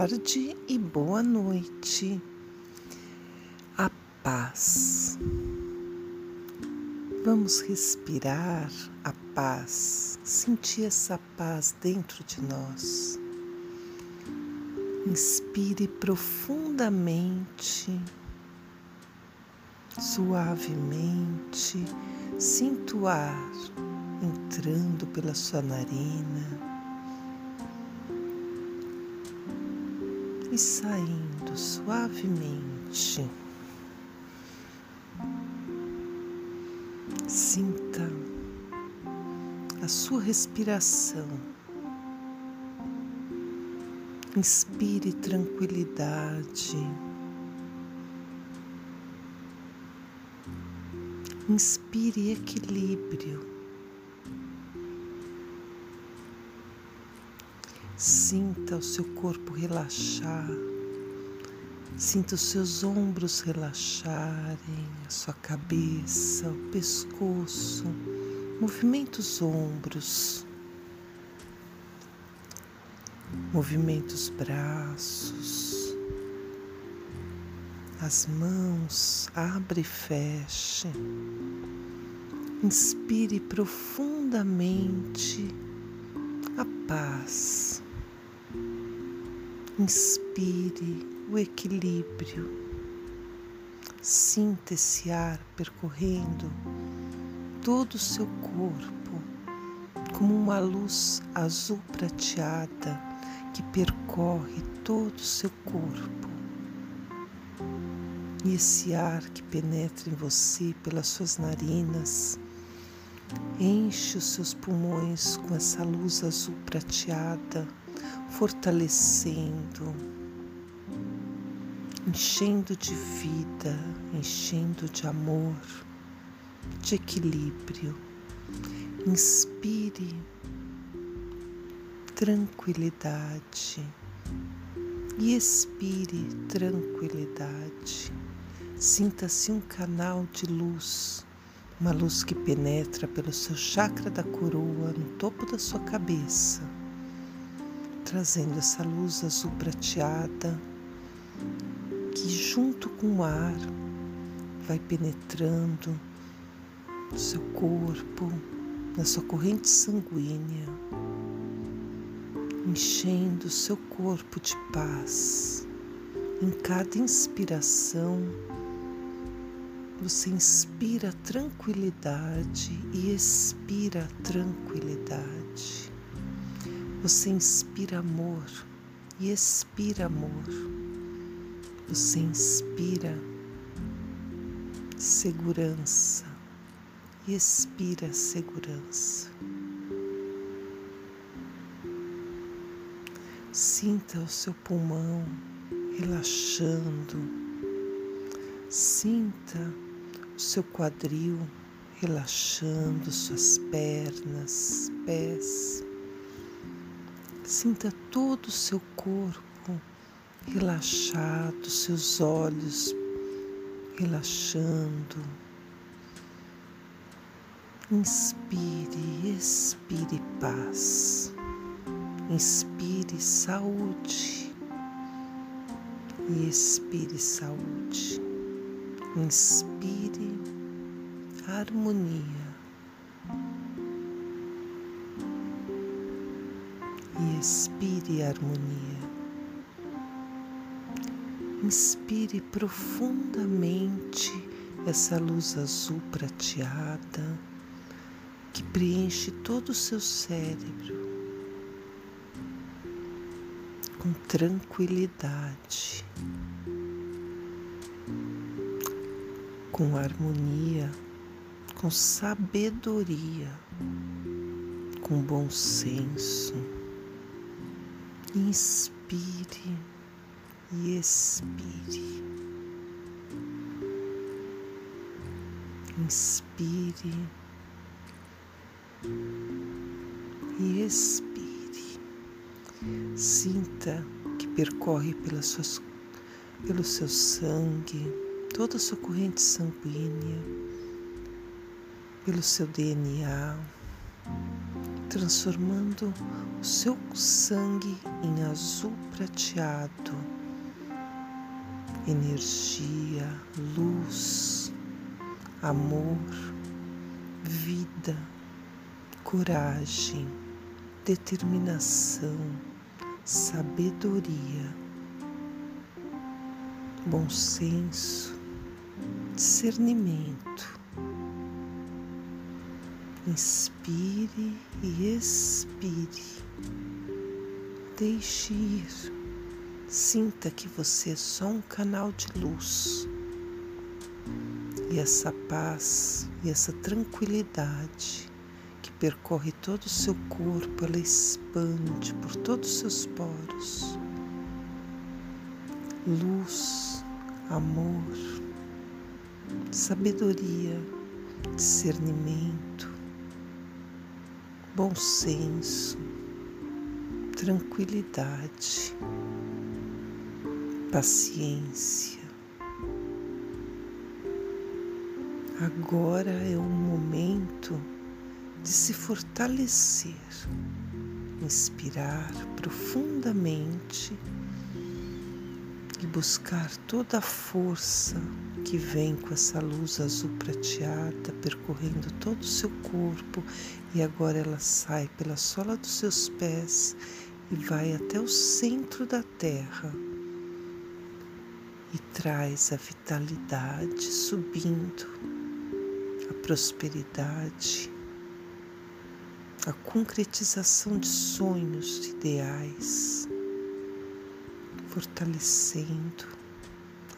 tarde e boa noite. A paz. Vamos respirar a paz, sentir essa paz dentro de nós. Inspire profundamente, suavemente, sinta o ar entrando pela sua narina saindo suavemente. Sinta a sua respiração. Inspire tranquilidade. Inspire equilíbrio. Sinta o seu corpo relaxar, sinta os seus ombros relaxarem, a sua cabeça, o pescoço, movimenta os ombros, movimenta os braços, as mãos, abre e feche. Inspire profundamente a paz. Inspire o equilíbrio. Sinta esse ar percorrendo todo o seu corpo como uma luz azul prateada que percorre todo o seu corpo. E esse ar que penetra em você pelas suas narinas enche os seus pulmões com essa luz azul prateada fortalecendo, enchendo de vida, enchendo de amor, de equilíbrio. Inspire tranquilidade e expire tranquilidade. Sinta-se um canal de luz, uma luz que penetra pelo seu chakra da coroa no topo da sua cabeça trazendo essa luz azul prateada que, junto com o ar, vai penetrando no seu corpo, na sua corrente sanguínea, enchendo o seu corpo de paz. Em cada inspiração, você inspira tranquilidade e expira tranquilidade. Você inspira amor e expira amor. Você inspira segurança e expira segurança. Sinta o seu pulmão relaxando. Sinta o seu quadril relaxando, suas pernas, pés. Sinta todo o seu corpo relaxado, seus olhos relaxando. Inspire, expire paz. Inspire saúde e expire saúde. Inspire harmonia. E expire harmonia. Inspire profundamente essa luz azul prateada que preenche todo o seu cérebro com tranquilidade, com harmonia, com sabedoria, com bom senso. Inspire e expire. Inspire e expire. Sinta que percorre pelas suas, pelo seu sangue, toda a sua corrente sanguínea, pelo seu DNA, transformando o seu sangue em azul prateado, energia, luz, amor, vida, coragem, determinação, sabedoria, bom senso, discernimento Inspire e expire. Deixe ir. Sinta que você é só um canal de luz. E essa paz e essa tranquilidade que percorre todo o seu corpo, ela expande por todos os seus poros. Luz, amor, sabedoria, discernimento, bom senso, tranquilidade, paciência. Agora é o momento de se fortalecer, inspirar profundamente e buscar toda a força que vem com essa luz azul prateada percorrendo todo o seu corpo e agora ela sai pela sola dos seus pés e vai até o centro da terra e traz a vitalidade subindo, a prosperidade, a concretização de sonhos, de ideais fortalecendo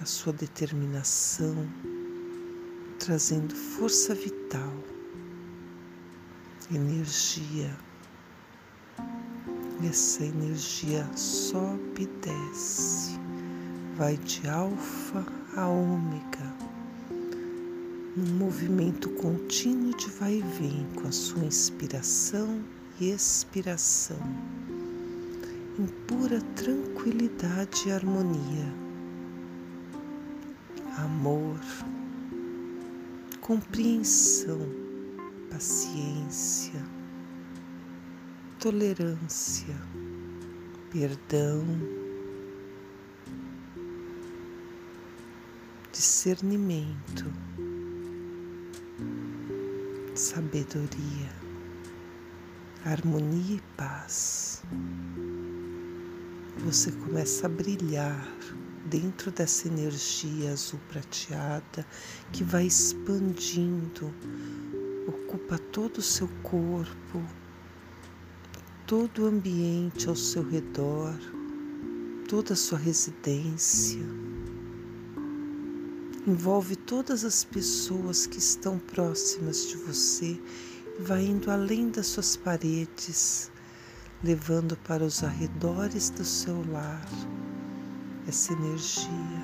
a sua determinação, trazendo força vital, energia. E essa energia sobe e desce, vai de alfa a ômega, num movimento contínuo de vai e vem com a sua inspiração e expiração em pura tranquilidade e harmonia. Amor, compreensão, paciência, tolerância, perdão, discernimento, sabedoria, harmonia e paz você começa a brilhar dentro dessa energia azul prateada que vai expandindo, ocupa todo o seu corpo, todo o ambiente ao seu redor, toda a sua residência. Envolve todas as pessoas que estão próximas de você e vai indo além das suas paredes levando para os arredores do seu lar essa energia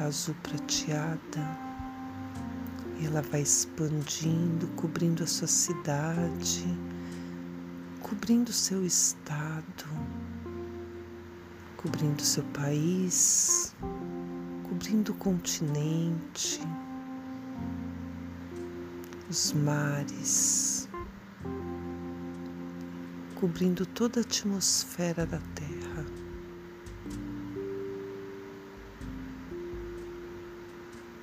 azul prateada. E ela vai expandindo, cobrindo a sua cidade, cobrindo o seu estado, cobrindo o seu país, cobrindo o continente, os mares cobrindo toda a atmosfera da Terra.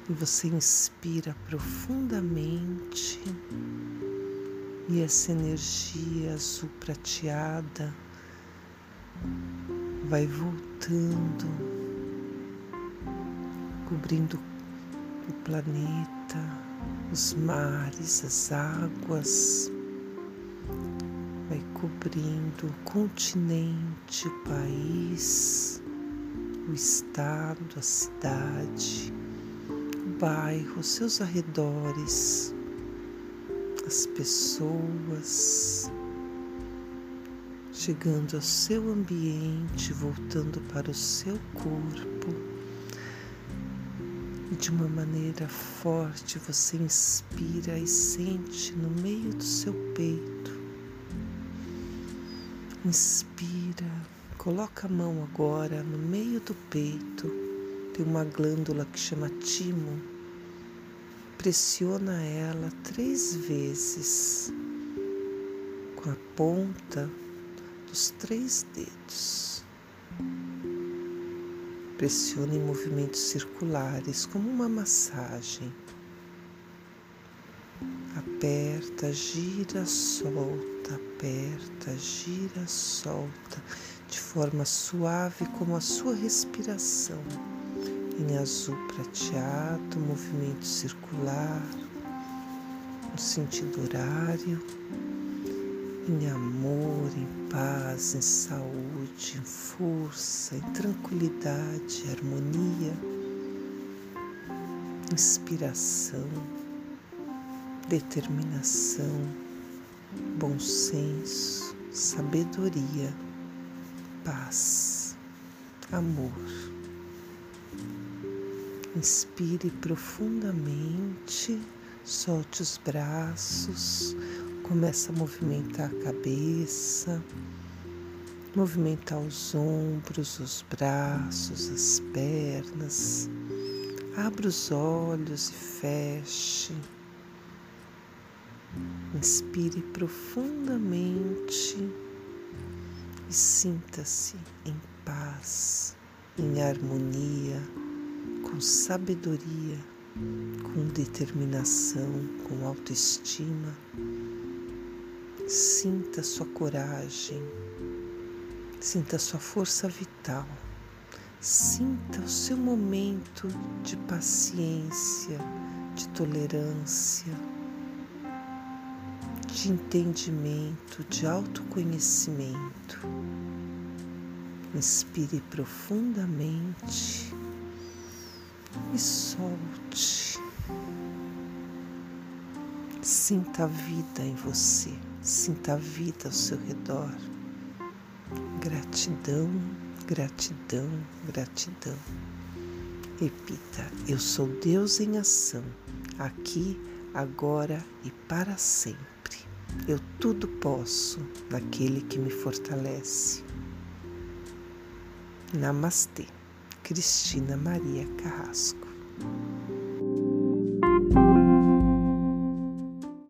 E você inspira profundamente e essa energia azul prateada vai voltando, cobrindo o planeta, os mares, as águas cobrindo o continente, o país, o estado, a cidade, o bairro, os seus arredores, as pessoas, chegando ao seu ambiente, voltando para o seu corpo. E de uma maneira forte você inspira e sente no meio do seu peito Inspira, coloca a mão agora no meio do peito, tem uma glândula que chama timo. Pressiona ela três vezes com a ponta dos três dedos. Pressione em movimentos circulares, como uma massagem. Aperta, gira, solta, aperta, gira, solta, de forma suave como a sua respiração. Em azul prateado, movimento circular, no sentido horário. Em amor, em paz, em saúde, em força, em tranquilidade, harmonia, inspiração, determinação, bom senso, sabedoria, paz, amor. Inspire profundamente, solte os braços, Começa a movimentar a cabeça, movimentar os ombros, os braços, as pernas. Abra os olhos e feche. Inspire profundamente e sinta-se em paz, em harmonia, com sabedoria, com determinação, com autoestima. Sinta sua coragem, sinta sua força vital, sinta o seu momento de paciência, de tolerância, de entendimento, de autoconhecimento. Inspire profundamente e solte. Sinta a vida em você. Sinta a vida ao seu redor. Gratidão, gratidão, gratidão. Repita: Eu sou Deus em ação, aqui, agora e para sempre. Eu tudo posso naquele que me fortalece. Namastê, Cristina Maria Carrasco.